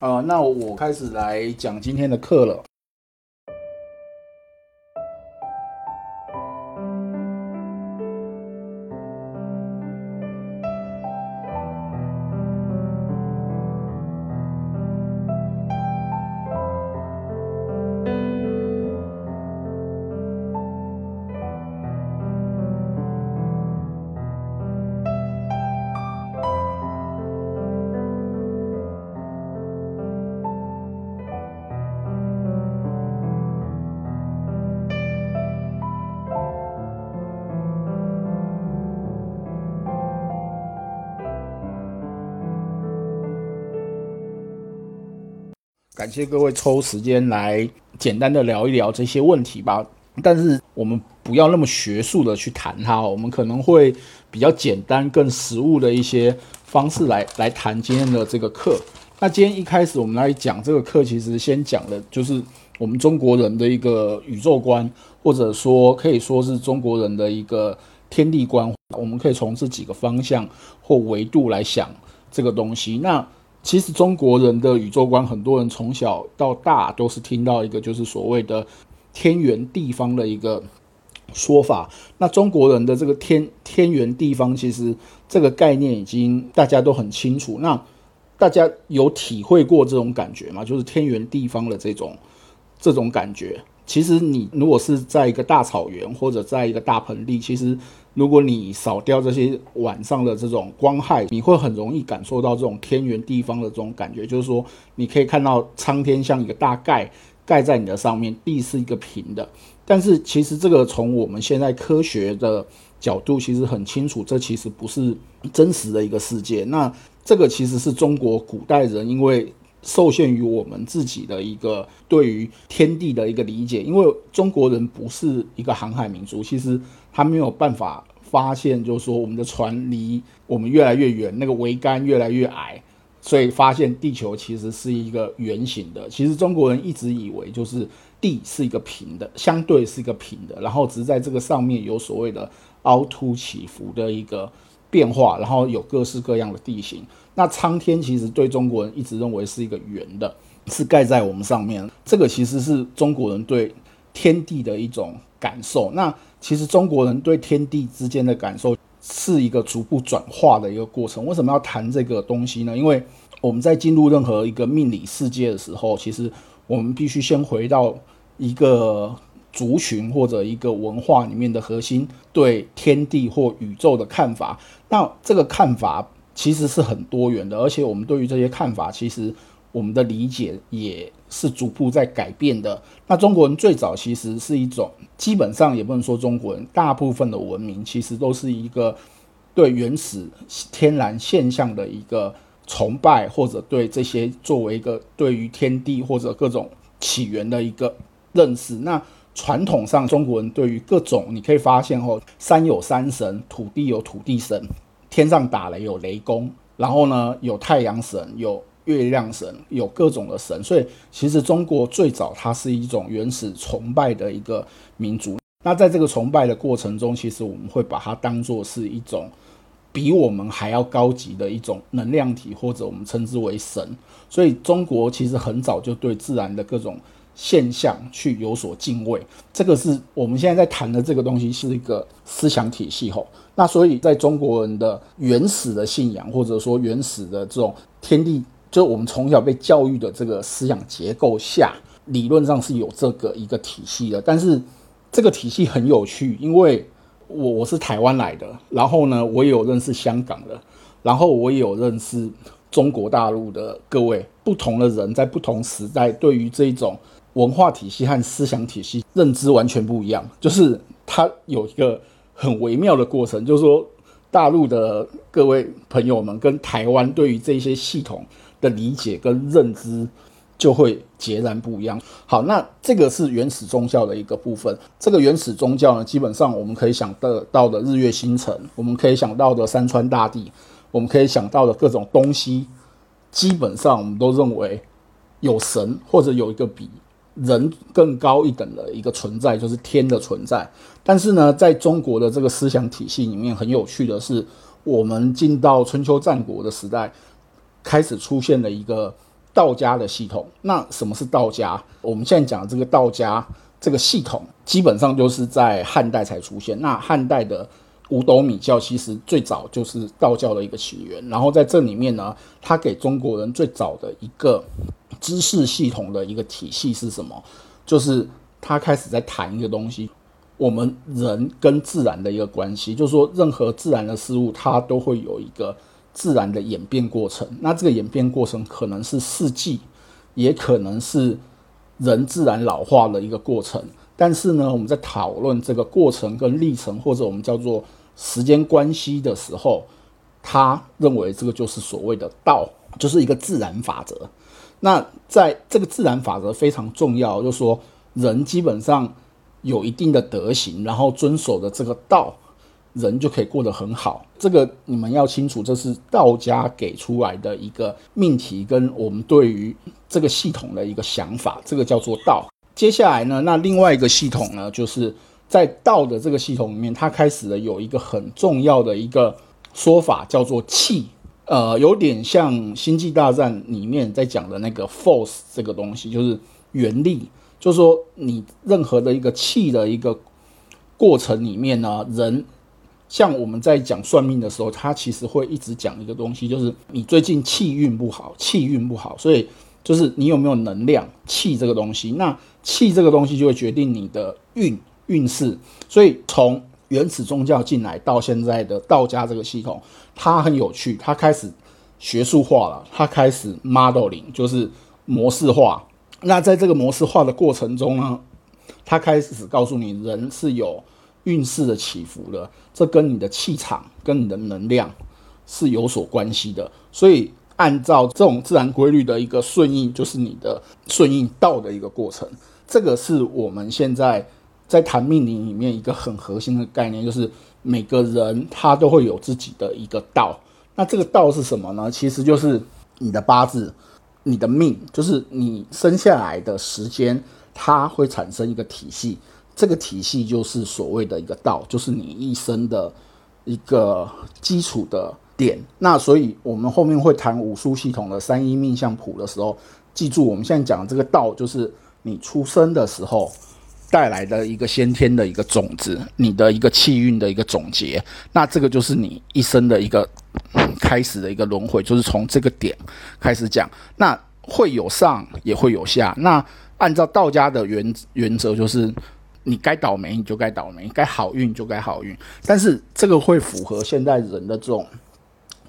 呃，那我开始来讲今天的课了。感谢各位抽时间来简单的聊一聊这些问题吧。但是我们不要那么学术的去谈它，我们可能会比较简单、更实务的一些方式来来谈今天的这个课。那今天一开始我们来讲这个课，其实先讲的就是我们中国人的一个宇宙观，或者说可以说是中国人的一个天地观。我们可以从这几个方向或维度来想这个东西。那其实中国人的宇宙观，很多人从小到大都是听到一个就是所谓的天圆地方的一个说法。那中国人的这个天天圆地方，其实这个概念已经大家都很清楚。那大家有体会过这种感觉吗？就是天圆地方的这种这种感觉。其实你如果是在一个大草原或者在一个大盆地，其实。如果你扫掉这些晚上的这种光害，你会很容易感受到这种天圆地方的这种感觉，就是说你可以看到苍天像一个大盖盖在你的上面，地是一个平的。但是其实这个从我们现在科学的角度，其实很清楚，这其实不是真实的一个世界。那这个其实是中国古代人因为受限于我们自己的一个对于天地的一个理解，因为中国人不是一个航海民族，其实。他没有办法发现，就是说我们的船离我们越来越远，那个桅杆越来越矮，所以发现地球其实是一个圆形的。其实中国人一直以为就是地是一个平的，相对是一个平的，然后只是在这个上面有所谓的凹凸起伏的一个变化，然后有各式各样的地形。那苍天其实对中国人一直认为是一个圆的，是盖在我们上面。这个其实是中国人对天地的一种感受。那其实中国人对天地之间的感受是一个逐步转化的一个过程。为什么要谈这个东西呢？因为我们在进入任何一个命理世界的时候，其实我们必须先回到一个族群或者一个文化里面的核心对天地或宇宙的看法。那这个看法其实是很多元的，而且我们对于这些看法，其实我们的理解也。是逐步在改变的。那中国人最早其实是一种，基本上也不能说中国人，大部分的文明其实都是一个对原始天然现象的一个崇拜，或者对这些作为一个对于天地或者各种起源的一个认识。那传统上中国人对于各种，你可以发现哦，山有山神，土地有土地神，天上打雷有雷公，然后呢有太阳神有。月亮神有各种的神，所以其实中国最早它是一种原始崇拜的一个民族。那在这个崇拜的过程中，其实我们会把它当做是一种比我们还要高级的一种能量体，或者我们称之为神。所以中国其实很早就对自然的各种现象去有所敬畏。这个是我们现在在谈的这个东西是一个思想体系吼。那所以在中国人的原始的信仰，或者说原始的这种天地。就我们从小被教育的这个思想结构下，理论上是有这个一个体系的。但是这个体系很有趣，因为我我是台湾来的，然后呢，我也有认识香港的，然后我也有认识中国大陆的各位不同的人，在不同时代对于这种文化体系和思想体系认知完全不一样。就是它有一个很微妙的过程，就是说大陆的各位朋友们跟台湾对于这些系统。的理解跟认知就会截然不一样。好，那这个是原始宗教的一个部分。这个原始宗教呢，基本上我们可以想得到的日月星辰，我们可以想到的山川大地，我们可以想到的各种东西，基本上我们都认为有神或者有一个比人更高一等的一个存在，就是天的存在。但是呢，在中国的这个思想体系里面，很有趣的是，我们进到春秋战国的时代。开始出现了一个道家的系统。那什么是道家？我们现在讲的这个道家这个系统，基本上就是在汉代才出现。那汉代的五斗米教其实最早就是道教的一个起源。然后在这里面呢，它给中国人最早的一个知识系统的一个体系是什么？就是他开始在谈一个东西，我们人跟自然的一个关系，就是说任何自然的事物，它都会有一个。自然的演变过程，那这个演变过程可能是四季，也可能是人自然老化的一个过程。但是呢，我们在讨论这个过程跟历程，或者我们叫做时间关系的时候，他认为这个就是所谓的道，就是一个自然法则。那在这个自然法则非常重要，就是说人基本上有一定的德行，然后遵守的这个道。人就可以过得很好，这个你们要清楚，这是道家给出来的一个命题，跟我们对于这个系统的一个想法，这个叫做道。接下来呢，那另外一个系统呢，就是在道的这个系统里面，它开始了有一个很重要的一个说法，叫做气，呃，有点像《星际大战》里面在讲的那个 force 这个东西，就是原力，就是说你任何的一个气的一个过程里面呢，人。像我们在讲算命的时候，他其实会一直讲一个东西，就是你最近气运不好，气运不好，所以就是你有没有能量气这个东西，那气这个东西就会决定你的运。运势。所以从原始宗教进来到现在的道家这个系统，它很有趣，它开始学术化了，它开始 modeling，就是模式化。那在这个模式化的过程中呢，它开始告诉你人是有。运势的起伏的，这跟你的气场、跟你的能量是有所关系的。所以，按照这种自然规律的一个顺应，就是你的顺应道的一个过程。这个是我们现在在谈命理里面一个很核心的概念，就是每个人他都会有自己的一个道。那这个道是什么呢？其实就是你的八字、你的命，就是你生下来的时间，它会产生一个体系。这个体系就是所谓的一个道，就是你一生的一个基础的点。那所以，我们后面会谈武术系统的三一命相谱的时候，记住我们现在讲的这个道，就是你出生的时候带来的一个先天的一个种子，你的一个气运的一个总结。那这个就是你一生的一个开始的一个轮回，就是从这个点开始讲。那会有上，也会有下。那按照道家的原原则，就是。你该倒霉你就该倒霉，该好运就该好运，但是这个会符合现代人的这种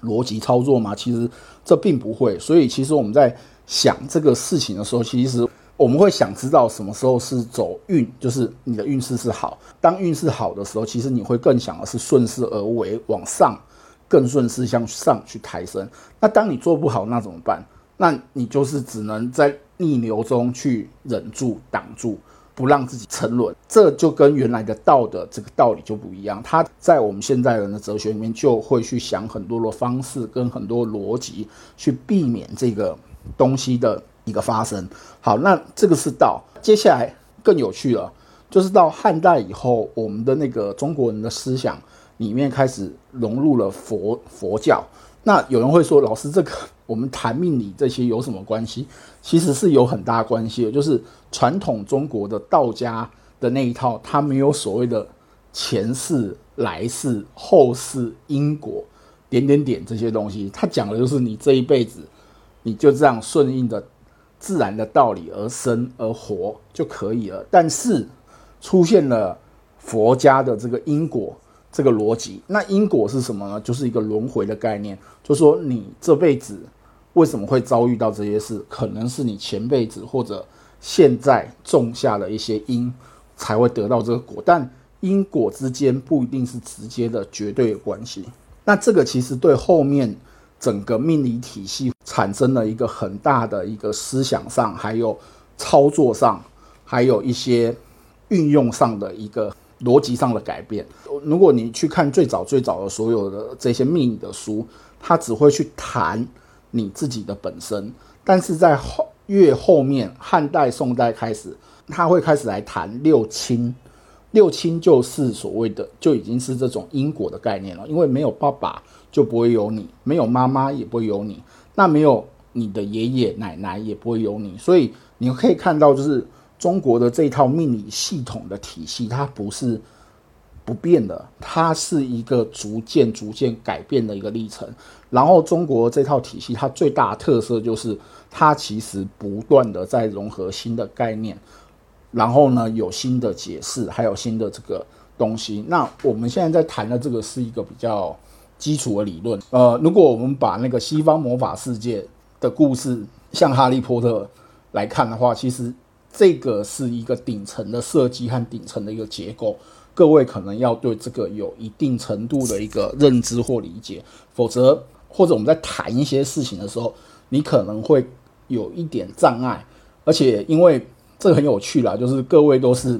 逻辑操作吗？其实这并不会。所以其实我们在想这个事情的时候，其实我们会想知道什么时候是走运，就是你的运势是好。当运势好的时候，其实你会更想的是顺势而为，往上更顺势向上去抬升。那当你做不好，那怎么办？那你就是只能在逆流中去忍住挡住。不让自己沉沦，这就跟原来的道的这个道理就不一样。他在我们现在人的哲学里面，就会去想很多的方式跟很多逻辑，去避免这个东西的一个发生。好，那这个是道。接下来更有趣了，就是到汉代以后，我们的那个中国人的思想里面开始融入了佛佛教。那有人会说，老师，这个我们谈命理这些有什么关系？其实是有很大关系的，就是传统中国的道家的那一套，它没有所谓的前世、来世、后世、因果、点点点这些东西，它讲的就是你这一辈子，你就这样顺应的自然的道理而生而活就可以了。但是出现了佛家的这个因果。这个逻辑，那因果是什么呢？就是一个轮回的概念，就说你这辈子为什么会遭遇到这些事，可能是你前辈子或者现在种下了一些因，才会得到这个果。但因果之间不一定是直接的绝对的关系。那这个其实对后面整个命理体系产生了一个很大的一个思想上，还有操作上，还有一些运用上的一个。逻辑上的改变。如果你去看最早最早的所有的这些命理的书，它只会去谈你自己的本身。但是在后越后面，汉代、宋代开始，他会开始来谈六亲。六亲就是所谓的，就已经是这种因果的概念了。因为没有爸爸就不会有你，没有妈妈也不会有你。那没有你的爷爷奶奶也不会有你。所以你可以看到，就是中国的这套命理系统的体系，它不是不变的，它是一个逐渐逐渐改变的一个历程。然后中国这套体系，它最大的特色就是它其实不断的在融合新的概念，然后呢有新的解释，还有新的这个东西。那我们现在在谈的这个是一个比较基础的理论。呃，如果我们把那个西方魔法世界的故事，像哈利波特来看的话，其实这个是一个顶层的设计和顶层的一个结构。各位可能要对这个有一定程度的一个认知或理解，否则。或者我们在谈一些事情的时候，你可能会有一点障碍，而且因为这个很有趣啦，就是各位都是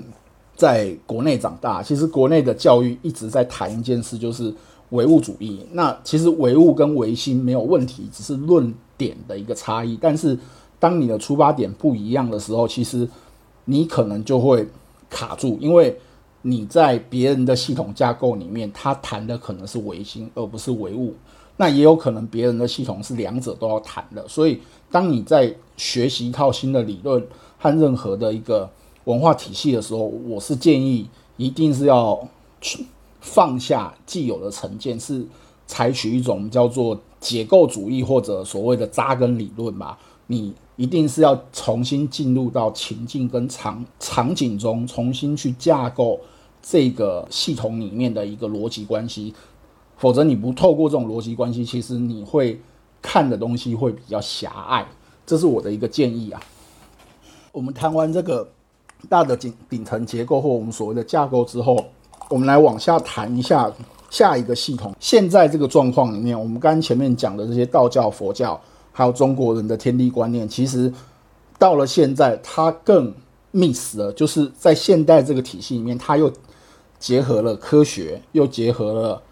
在国内长大，其实国内的教育一直在谈一件事，就是唯物主义。那其实唯物跟唯心没有问题，只是论点的一个差异。但是当你的出发点不一样的时候，其实你可能就会卡住，因为你在别人的系统架构里面，他谈的可能是唯心，而不是唯物。那也有可能别人的系统是两者都要谈的，所以当你在学习一套新的理论和任何的一个文化体系的时候，我是建议一定是要去放下既有的成见，是采取一种叫做结构主义或者所谓的扎根理论吧。你一定是要重新进入到情境跟场场景中，重新去架构这个系统里面的一个逻辑关系。否则你不透过这种逻辑关系，其实你会看的东西会比较狭隘，这是我的一个建议啊。我们谈完这个大的顶顶层结构或我们所谓的架构之后，我们来往下谈一下下一个系统。现在这个状况里面，我们刚前面讲的这些道教、佛教，还有中国人的天地观念，其实到了现在，它更 miss 了，就是在现代这个体系里面，它又结合了科学，又结合了。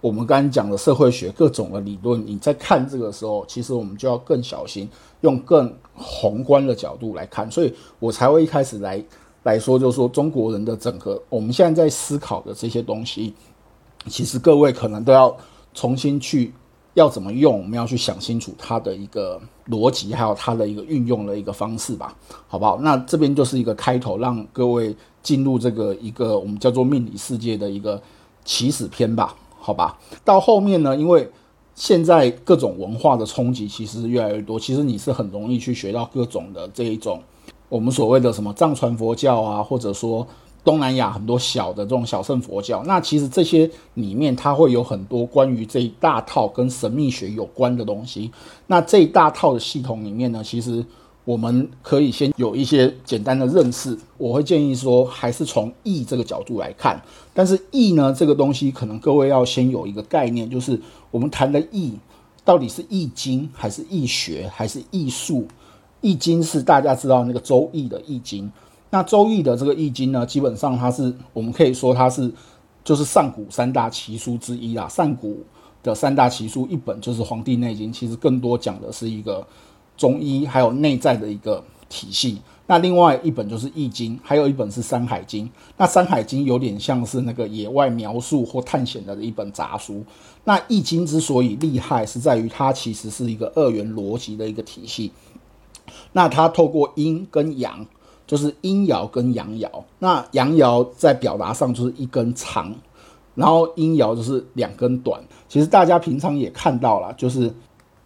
我们刚刚讲的社会学各种的理论，你在看这个时候，其实我们就要更小心，用更宏观的角度来看。所以我才会一开始来来说，就是说中国人的整个我们现在在思考的这些东西，其实各位可能都要重新去要怎么用，我们要去想清楚它的一个逻辑，还有它的一个运用的一个方式吧，好不好？那这边就是一个开头，让各位进入这个一个我们叫做命理世界的一个起始篇吧。好吧，到后面呢，因为现在各种文化的冲击其实越来越多，其实你是很容易去学到各种的这一种我们所谓的什么藏传佛教啊，或者说东南亚很多小的这种小乘佛教，那其实这些里面它会有很多关于这一大套跟神秘学有关的东西。那这一大套的系统里面呢，其实。我们可以先有一些简单的认识，我会建议说，还是从易这个角度来看。但是易呢，这个东西可能各位要先有一个概念，就是我们谈的易到底是易经还是易学还是艺术？易经是大家知道那个周易的易经，那周易的这个易经呢，基本上它是我们可以说它是就是上古三大奇书之一啦。上古的三大奇书一本就是《黄帝内经》，其实更多讲的是一个。中医还有内在的一个体系，那另外一本就是《易经》，还有一本是《山海经》。那《山海经》有点像是那个野外描述或探险的一本杂书。那《易经》之所以厉害，是在于它其实是一个二元逻辑的一个体系。那它透过阴跟阳，就是阴爻跟阳爻。那阳爻在表达上就是一根长，然后阴爻就是两根短。其实大家平常也看到了，就是。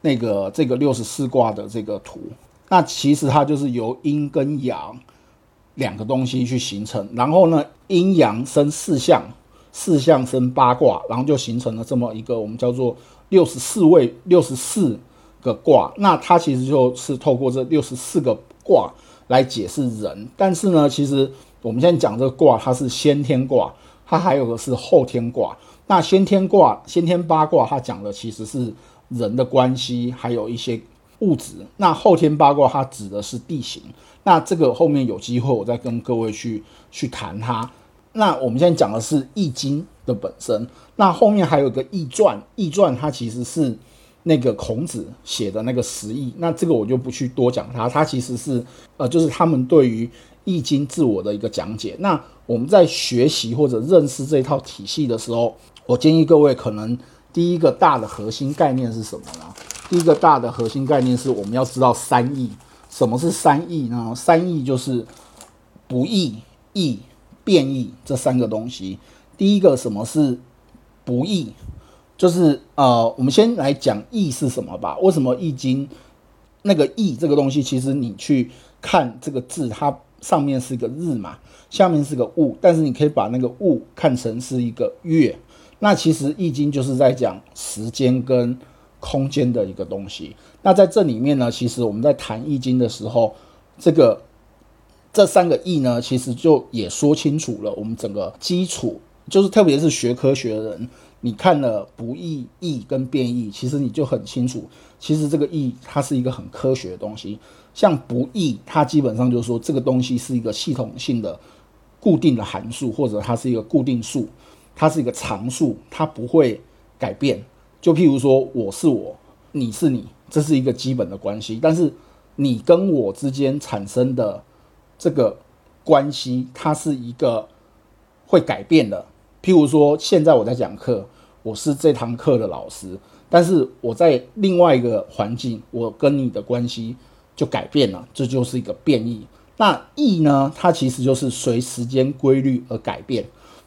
那个这个六十四卦的这个图，那其实它就是由阴跟阳两个东西去形成，然后呢，阴阳生四象，四象生八卦，然后就形成了这么一个我们叫做六十四位六十四个卦。那它其实就是透过这六十四个卦来解释人。但是呢，其实我们现在讲这个卦，它是先天卦，它还有个是后天卦。那先天卦、先天八卦，它讲的其实是。人的关系，还有一些物质。那后天八卦它指的是地形。那这个后面有机会我再跟各位去去谈它。那我们现在讲的是易经的本身。那后面还有个易传，易传它其实是那个孔子写的那个十易。那这个我就不去多讲它。它其实是呃，就是他们对于易经自我的一个讲解。那我们在学习或者认识这套体系的时候，我建议各位可能。第一个大的核心概念是什么呢？第一个大的核心概念是我们要知道三义。什么是三义呢？三义就是不义、义、变义这三个东西。第一个什么是不义？就是呃，我们先来讲义是什么吧。为什么易经那个义这个东西，其实你去看这个字，它上面是个日嘛，下面是个物，但是你可以把那个物看成是一个月。那其实易经就是在讲时间跟空间的一个东西。那在这里面呢，其实我们在谈易经的时候，这个这三个义呢，其实就也说清楚了我们整个基础，就是特别是学科学的人，你看了不易易跟变异，其实你就很清楚，其实这个易它是一个很科学的东西。像不易，它基本上就是说这个东西是一个系统性的固定的函数，或者它是一个固定数，它是一个常数，它不会改变。就譬如说，我是我，你是你。这是一个基本的关系，但是你跟我之间产生的这个关系，它是一个会改变的。譬如说，现在我在讲课，我是这堂课的老师，但是我在另外一个环境，我跟你的关系就改变了，这就是一个变异。那异呢？它其实就是随时间规律而改变。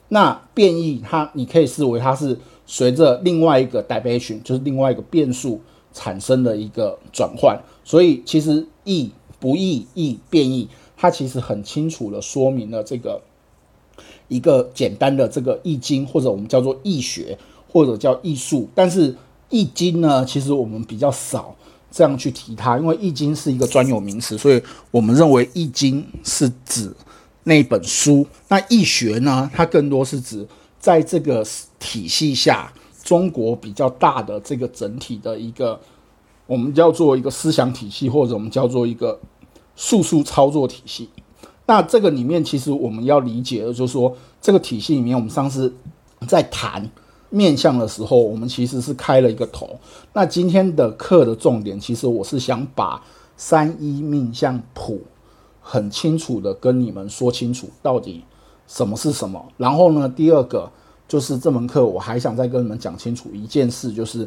那变异，它你可以视为它是随着另外一个 dimension，就是另外一个变数。产生的一个转换，所以其实异不易易变异，它其实很清楚的说明了这个一个简单的这个易经，或者我们叫做易学，或者叫艺术。但是易经呢，其实我们比较少这样去提它，因为易经是一个专有名词，所以我们认为易经是指那本书。那易学呢，它更多是指在这个体系下。中国比较大的这个整体的一个，我们叫做一个思想体系，或者我们叫做一个术数操作体系。那这个里面，其实我们要理解的，就是说这个体系里面，我们上次在谈面相的时候，我们其实是开了一个头。那今天的课的重点，其实我是想把三一命相谱很清楚的跟你们说清楚，到底什么是什么。然后呢，第二个。就是这门课，我还想再跟你们讲清楚一件事，就是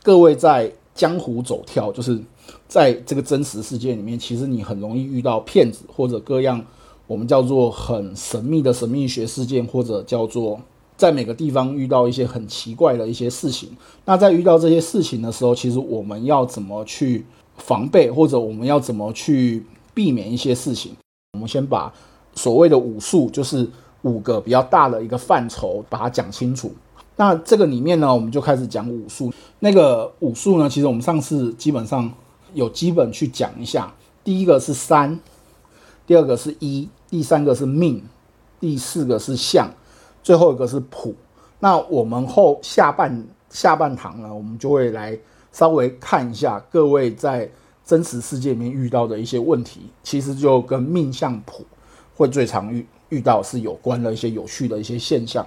各位在江湖走跳，就是在这个真实世界里面，其实你很容易遇到骗子或者各样我们叫做很神秘的神秘学事件，或者叫做在每个地方遇到一些很奇怪的一些事情。那在遇到这些事情的时候，其实我们要怎么去防备，或者我们要怎么去避免一些事情？我们先把所谓的武术，就是。五个比较大的一个范畴，把它讲清楚。那这个里面呢，我们就开始讲武术。那个武术呢，其实我们上次基本上有基本去讲一下。第一个是三，第二个是一，第三个是命，第四个是相，最后一个是谱。那我们后下半下半堂呢，我们就会来稍微看一下各位在真实世界里面遇到的一些问题，其实就跟命相谱会最常遇。遇到是有关的一些有趣的一些现象。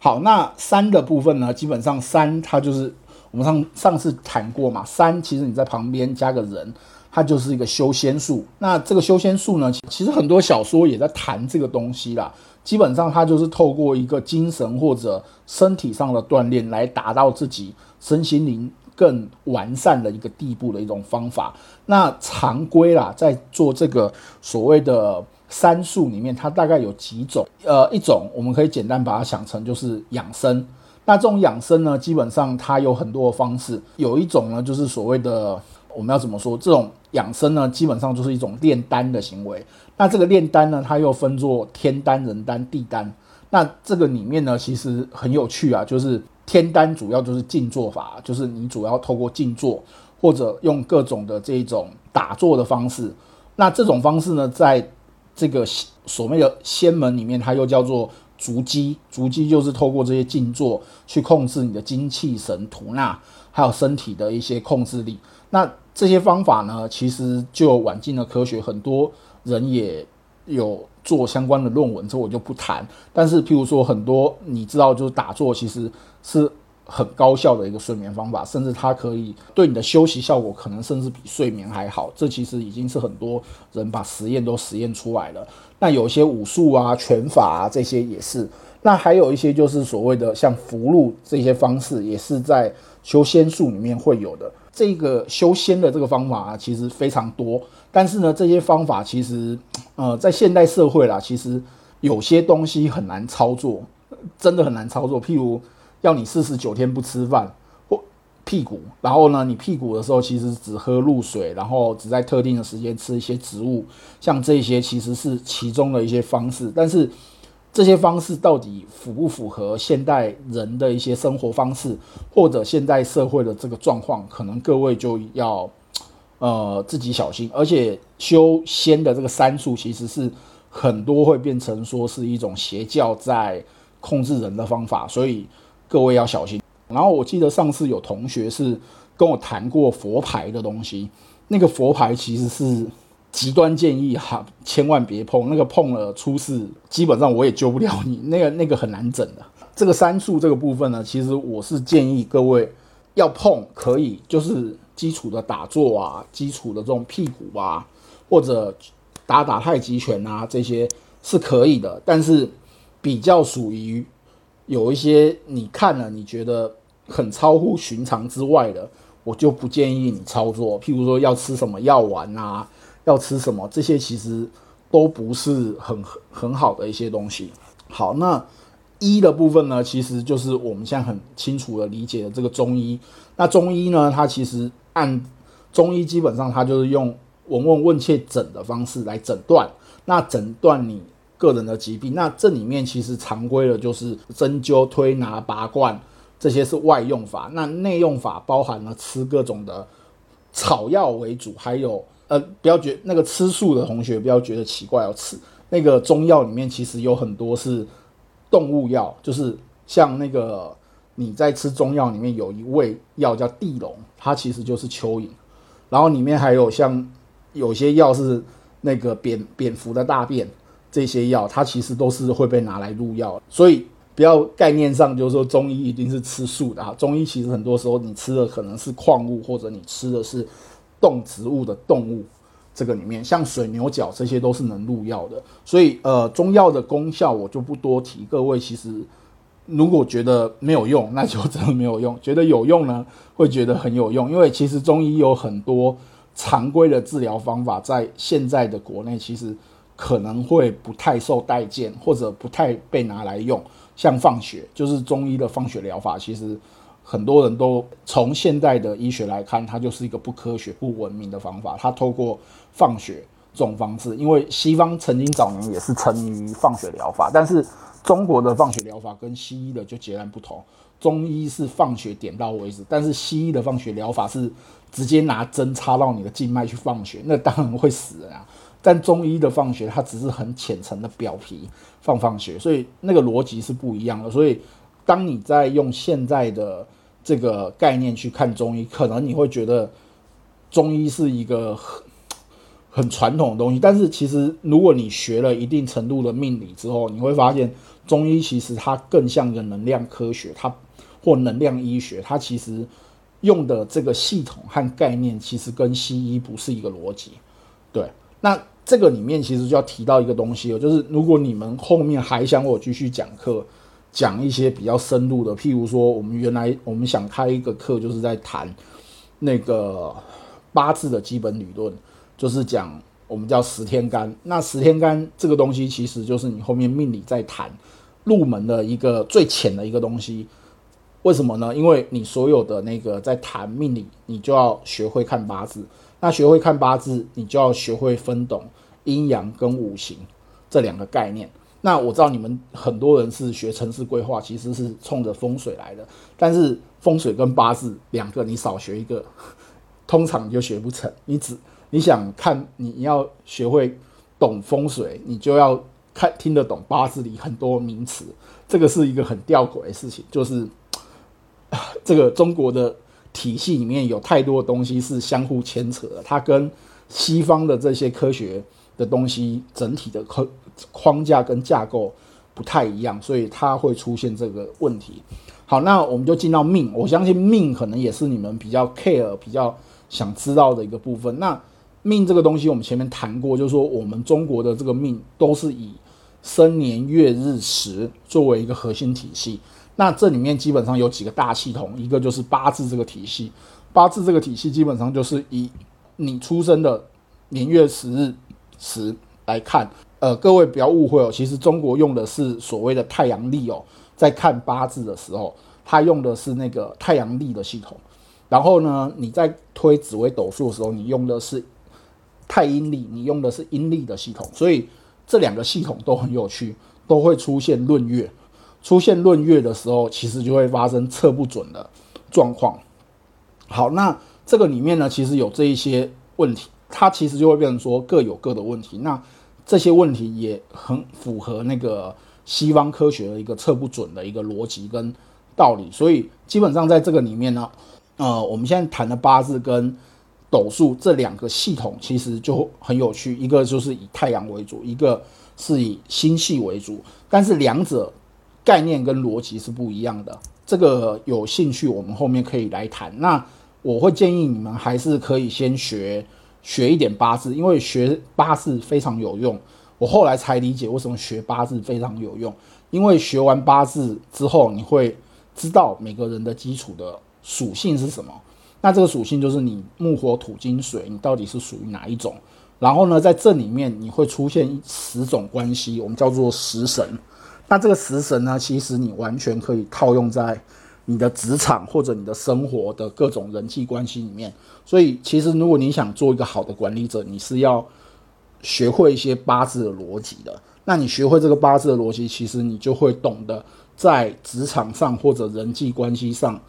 好，那三的部分呢？基本上三它就是我们上上次谈过嘛。三其实你在旁边加个人，它就是一个修仙术。那这个修仙术呢，其实很多小说也在谈这个东西啦。基本上它就是透过一个精神或者身体上的锻炼，来达到自己身心灵更完善的一个地步的一种方法。那常规啦，在做这个所谓的。三术里面，它大概有几种？呃，一种我们可以简单把它想成就是养生。那这种养生呢，基本上它有很多的方式。有一种呢，就是所谓的我们要怎么说？这种养生呢，基本上就是一种炼丹的行为。那这个炼丹呢，它又分作天丹、人丹、地丹。那这个里面呢，其实很有趣啊，就是天丹主要就是静坐法，就是你主要透过静坐或者用各种的这种打坐的方式。那这种方式呢，在这个所谓的仙门里面，它又叫做足基，足基就是透过这些静坐去控制你的精气神、吐纳，还有身体的一些控制力。那这些方法呢，其实就晚近的科学，很多人也有做相关的论文，这我就不谈。但是，譬如说很多你知道，就是打坐其实是。很高效的一个睡眠方法，甚至它可以对你的休息效果可能甚至比睡眠还好。这其实已经是很多人把实验都实验出来了。那有一些武术啊、拳法啊这些也是。那还有一些就是所谓的像符箓这些方式，也是在修仙术里面会有的。这个修仙的这个方法啊，其实非常多，但是呢，这些方法其实，呃，在现代社会啦，其实有些东西很难操作，真的很难操作。譬如要你四十九天不吃饭或屁股，然后呢，你屁股的时候其实只喝露水，然后只在特定的时间吃一些植物，像这些其实是其中的一些方式，但是。这些方式到底符不符合现代人的一些生活方式，或者现代社会的这个状况？可能各位就要呃自己小心。而且修仙的这个三术，其实是很多会变成说是一种邪教在控制人的方法，所以各位要小心。然后我记得上次有同学是跟我谈过佛牌的东西，那个佛牌其实是。极端建议哈，千万别碰那个，碰了出事，基本上我也救不了你。那个那个很难整的。这个三术这个部分呢，其实我是建议各位要碰可以，就是基础的打坐啊，基础的这种屁股啊，或者打打太极拳啊，这些是可以的。但是比较属于有一些你看了你觉得很超乎寻常之外的，我就不建议你操作。譬如说要吃什么药丸啊。要吃什么？这些其实都不是很很好的一些东西。好，那医的部分呢，其实就是我们现在很清楚的理解的这个中医。那中医呢，它其实按中医基本上它就是用闻问问切诊的方式来诊断，那诊断你个人的疾病。那这里面其实常规的就是针灸、推拿、拔罐，这些是外用法。那内用法包含了吃各种的草药为主，还有。呃，不要觉那个吃素的同学不要觉得奇怪哦，吃那个中药里面其实有很多是动物药，就是像那个你在吃中药里面有一味药叫地龙，它其实就是蚯蚓，然后里面还有像有些药是那个蝙蝙蝠的大便，这些药它其实都是会被拿来入药，所以不要概念上就是说中医一定是吃素的啊，中医其实很多时候你吃的可能是矿物，或者你吃的是。动植物的动物，这个里面像水牛角，这些都是能入药的。所以，呃，中药的功效我就不多提。各位其实如果觉得没有用，那就真的没有用；觉得有用呢，会觉得很有用。因为其实中医有很多常规的治疗方法，在现在的国内其实可能会不太受待见，或者不太被拿来用。像放血，就是中医的放血疗法，其实。很多人都从现代的医学来看，它就是一个不科学、不文明的方法。它透过放血这种方式，因为西方曾经早年也是沉迷于放血疗法，但是中国的放血疗法跟西医的就截然不同。中医是放血点到为止，但是西医的放血疗法是直接拿针插到你的静脉去放血，那当然会死人啊。但中医的放血，它只是很浅层的表皮放放血，所以那个逻辑是不一样的。所以当你在用现在的这个概念去看中医，可能你会觉得中医是一个很很传统的东西，但是其实如果你学了一定程度的命理之后，你会发现中医其实它更像一个能量科学，它或能量医学，它其实用的这个系统和概念其实跟西医不是一个逻辑。对，那这个里面其实就要提到一个东西了，就是如果你们后面还想我继续讲课。讲一些比较深入的，譬如说，我们原来我们想开一个课，就是在谈那个八字的基本理论，就是讲我们叫十天干。那十天干这个东西，其实就是你后面命理在谈入门的一个最浅的一个东西。为什么呢？因为你所有的那个在谈命理，你就要学会看八字。那学会看八字，你就要学会分懂阴阳跟五行这两个概念。那我知道你们很多人是学城市规划，其实是冲着风水来的。但是风水跟八字两个，你少学一个，通常你就学不成。你只你想看，你要学会懂风水，你就要看听得懂八字里很多名词。这个是一个很吊诡的事情，就是 这个中国的体系里面有太多东西是相互牵扯的，它跟西方的这些科学的东西整体的科。框架跟架构不太一样，所以它会出现这个问题。好，那我们就进到命。我相信命可能也是你们比较 care、比较想知道的一个部分。那命这个东西，我们前面谈过，就是说我们中国的这个命都是以生年月日时作为一个核心体系。那这里面基本上有几个大系统，一个就是八字这个体系。八字这个体系基本上就是以你出生的年月时日时来看。呃，各位不要误会哦，其实中国用的是所谓的太阳历哦，在看八字的时候，他用的是那个太阳历的系统。然后呢，你在推紫微斗数的时候，你用的是太阴历，你用的是阴历的系统。所以这两个系统都很有趣，都会出现闰月。出现闰月的时候，其实就会发生测不准的状况。好，那这个里面呢，其实有这一些问题，它其实就会变成说各有各的问题。那这些问题也很符合那个西方科学的一个测不准的一个逻辑跟道理，所以基本上在这个里面呢，呃，我们现在谈的八字跟斗数这两个系统其实就很有趣，一个就是以太阳为主，一个是以星系为主，但是两者概念跟逻辑是不一样的。这个有兴趣我们后面可以来谈。那我会建议你们还是可以先学。学一点八字，因为学八字非常有用。我后来才理解为什么学八字非常有用，因为学完八字之后，你会知道每个人的基础的属性是什么。那这个属性就是你木火土金水，你到底是属于哪一种？然后呢，在这里面你会出现十种关系，我们叫做食神。那这个食神呢，其实你完全可以套用在。你的职场或者你的生活的各种人际关系里面，所以其实如果你想做一个好的管理者，你是要学会一些八字的逻辑的。那你学会这个八字的逻辑，其实你就会懂得在职场上或者人际关系上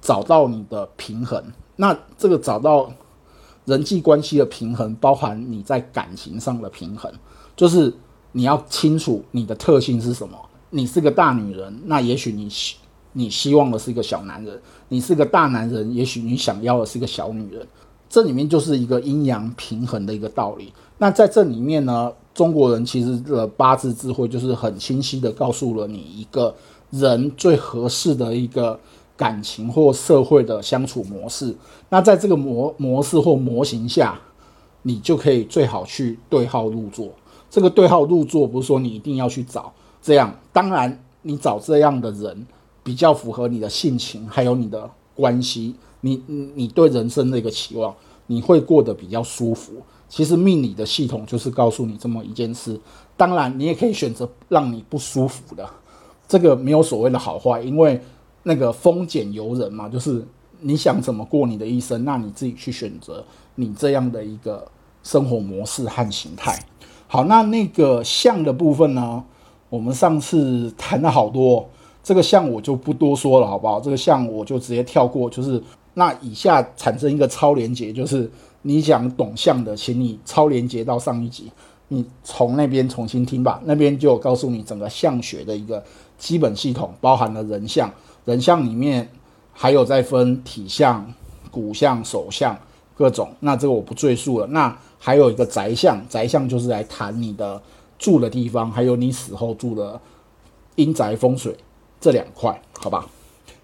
找到你的平衡。那这个找到人际关系的平衡，包含你在感情上的平衡，就是你要清楚你的特性是什么。你是个大女人，那也许你。你希望的是一个小男人，你是个大男人，也许你想要的是一个小女人，这里面就是一个阴阳平衡的一个道理。那在这里面呢，中国人其实的八字智慧就是很清晰的告诉了你一个人最合适的一个感情或社会的相处模式。那在这个模模式或模型下，你就可以最好去对号入座。这个对号入座不是说你一定要去找这样，当然你找这样的人。比较符合你的性情，还有你的关系，你你对人生的一个期望，你会过得比较舒服。其实命理的系统就是告诉你这么一件事。当然，你也可以选择让你不舒服的，这个没有所谓的好坏，因为那个丰俭由人嘛，就是你想怎么过你的一生，那你自己去选择你这样的一个生活模式和形态。好，那那个相的部分呢，我们上次谈了好多。这个项我就不多说了，好不好？这个项我就直接跳过。就是那以下产生一个超连接，就是你想懂项的，请你超连接到上一集，你从那边重新听吧。那边就告诉你整个相学的一个基本系统，包含了人相，人相里面还有再分体相、骨相、手相各种。那这个我不赘述了。那还有一个宅相，宅相就是来谈你的住的地方，还有你死后住的阴宅风水。这两块，好吧，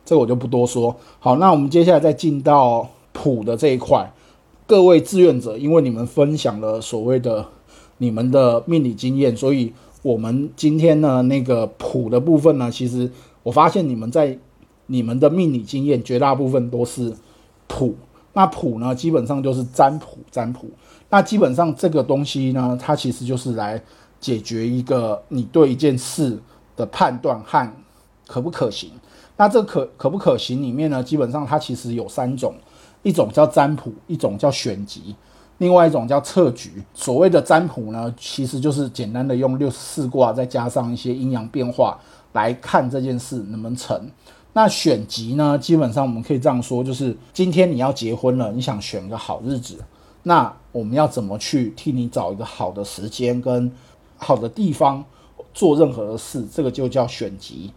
这个我就不多说。好，那我们接下来再进到谱的这一块。各位志愿者，因为你们分享了所谓的你们的命理经验，所以我们今天呢，那个谱的部分呢，其实我发现你们在你们的命理经验绝大部分都是谱。那谱呢，基本上就是占卜，占卜。那基本上这个东西呢，它其实就是来解决一个你对一件事的判断和。可不可行？那这可可不可行里面呢？基本上它其实有三种，一种叫占卜，一种叫选集，另外一种叫测局。所谓的占卜呢，其实就是简单的用六十四卦再加上一些阴阳变化来看这件事能不能成。那选集呢，基本上我们可以这样说，就是今天你要结婚了，你想选个好日子，那我们要怎么去替你找一个好的时间跟好的地方做任何的事？这个就叫选集。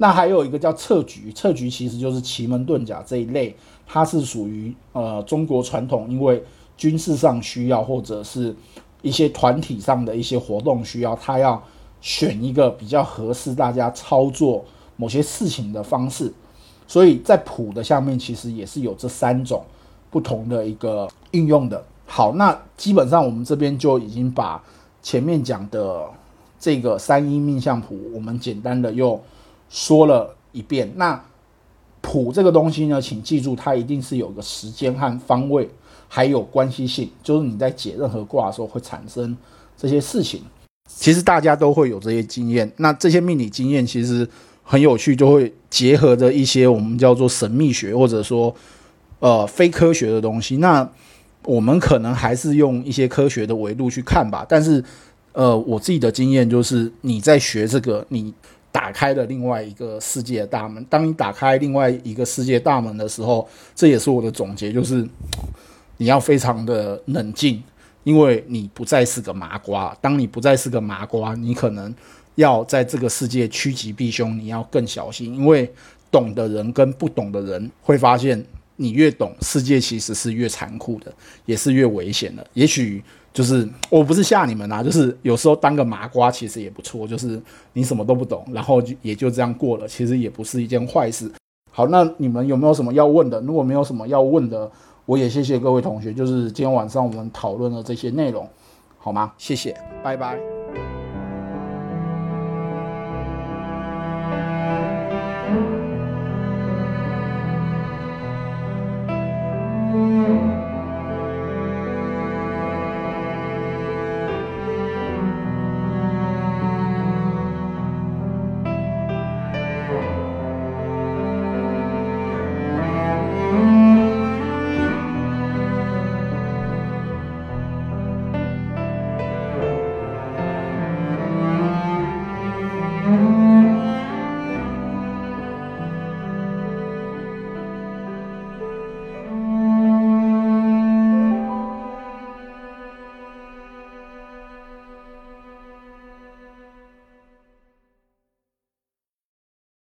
那还有一个叫测局，测局其实就是奇门遁甲这一类，它是属于呃中国传统，因为军事上需要或者是一些团体上的一些活动需要，它要选一个比较合适大家操作某些事情的方式，所以在谱的下面其实也是有这三种不同的一个应用的。好，那基本上我们这边就已经把前面讲的这个三一命相谱，我们简单的用。说了一遍，那谱这个东西呢，请记住，它一定是有个时间和方位，还有关系性，就是你在解任何卦的时候会产生这些事情。其实大家都会有这些经验，那这些命理经验其实很有趣，就会结合着一些我们叫做神秘学或者说呃非科学的东西。那我们可能还是用一些科学的维度去看吧。但是呃，我自己的经验就是你在学这个，你。打开了另外一个世界的大门。当你打开另外一个世界大门的时候，这也是我的总结，就是你要非常的冷静，因为你不再是个麻瓜。当你不再是个麻瓜，你可能要在这个世界趋吉避凶，你要更小心，因为懂的人跟不懂的人会发现，你越懂，世界其实是越残酷的，也是越危险的。也许。就是我不是吓你们啊，就是有时候当个麻瓜其实也不错，就是你什么都不懂，然后就也就这样过了，其实也不是一件坏事。好，那你们有没有什么要问的？如果没有什么要问的，我也谢谢各位同学，就是今天晚上我们讨论的这些内容，好吗？谢谢，拜拜。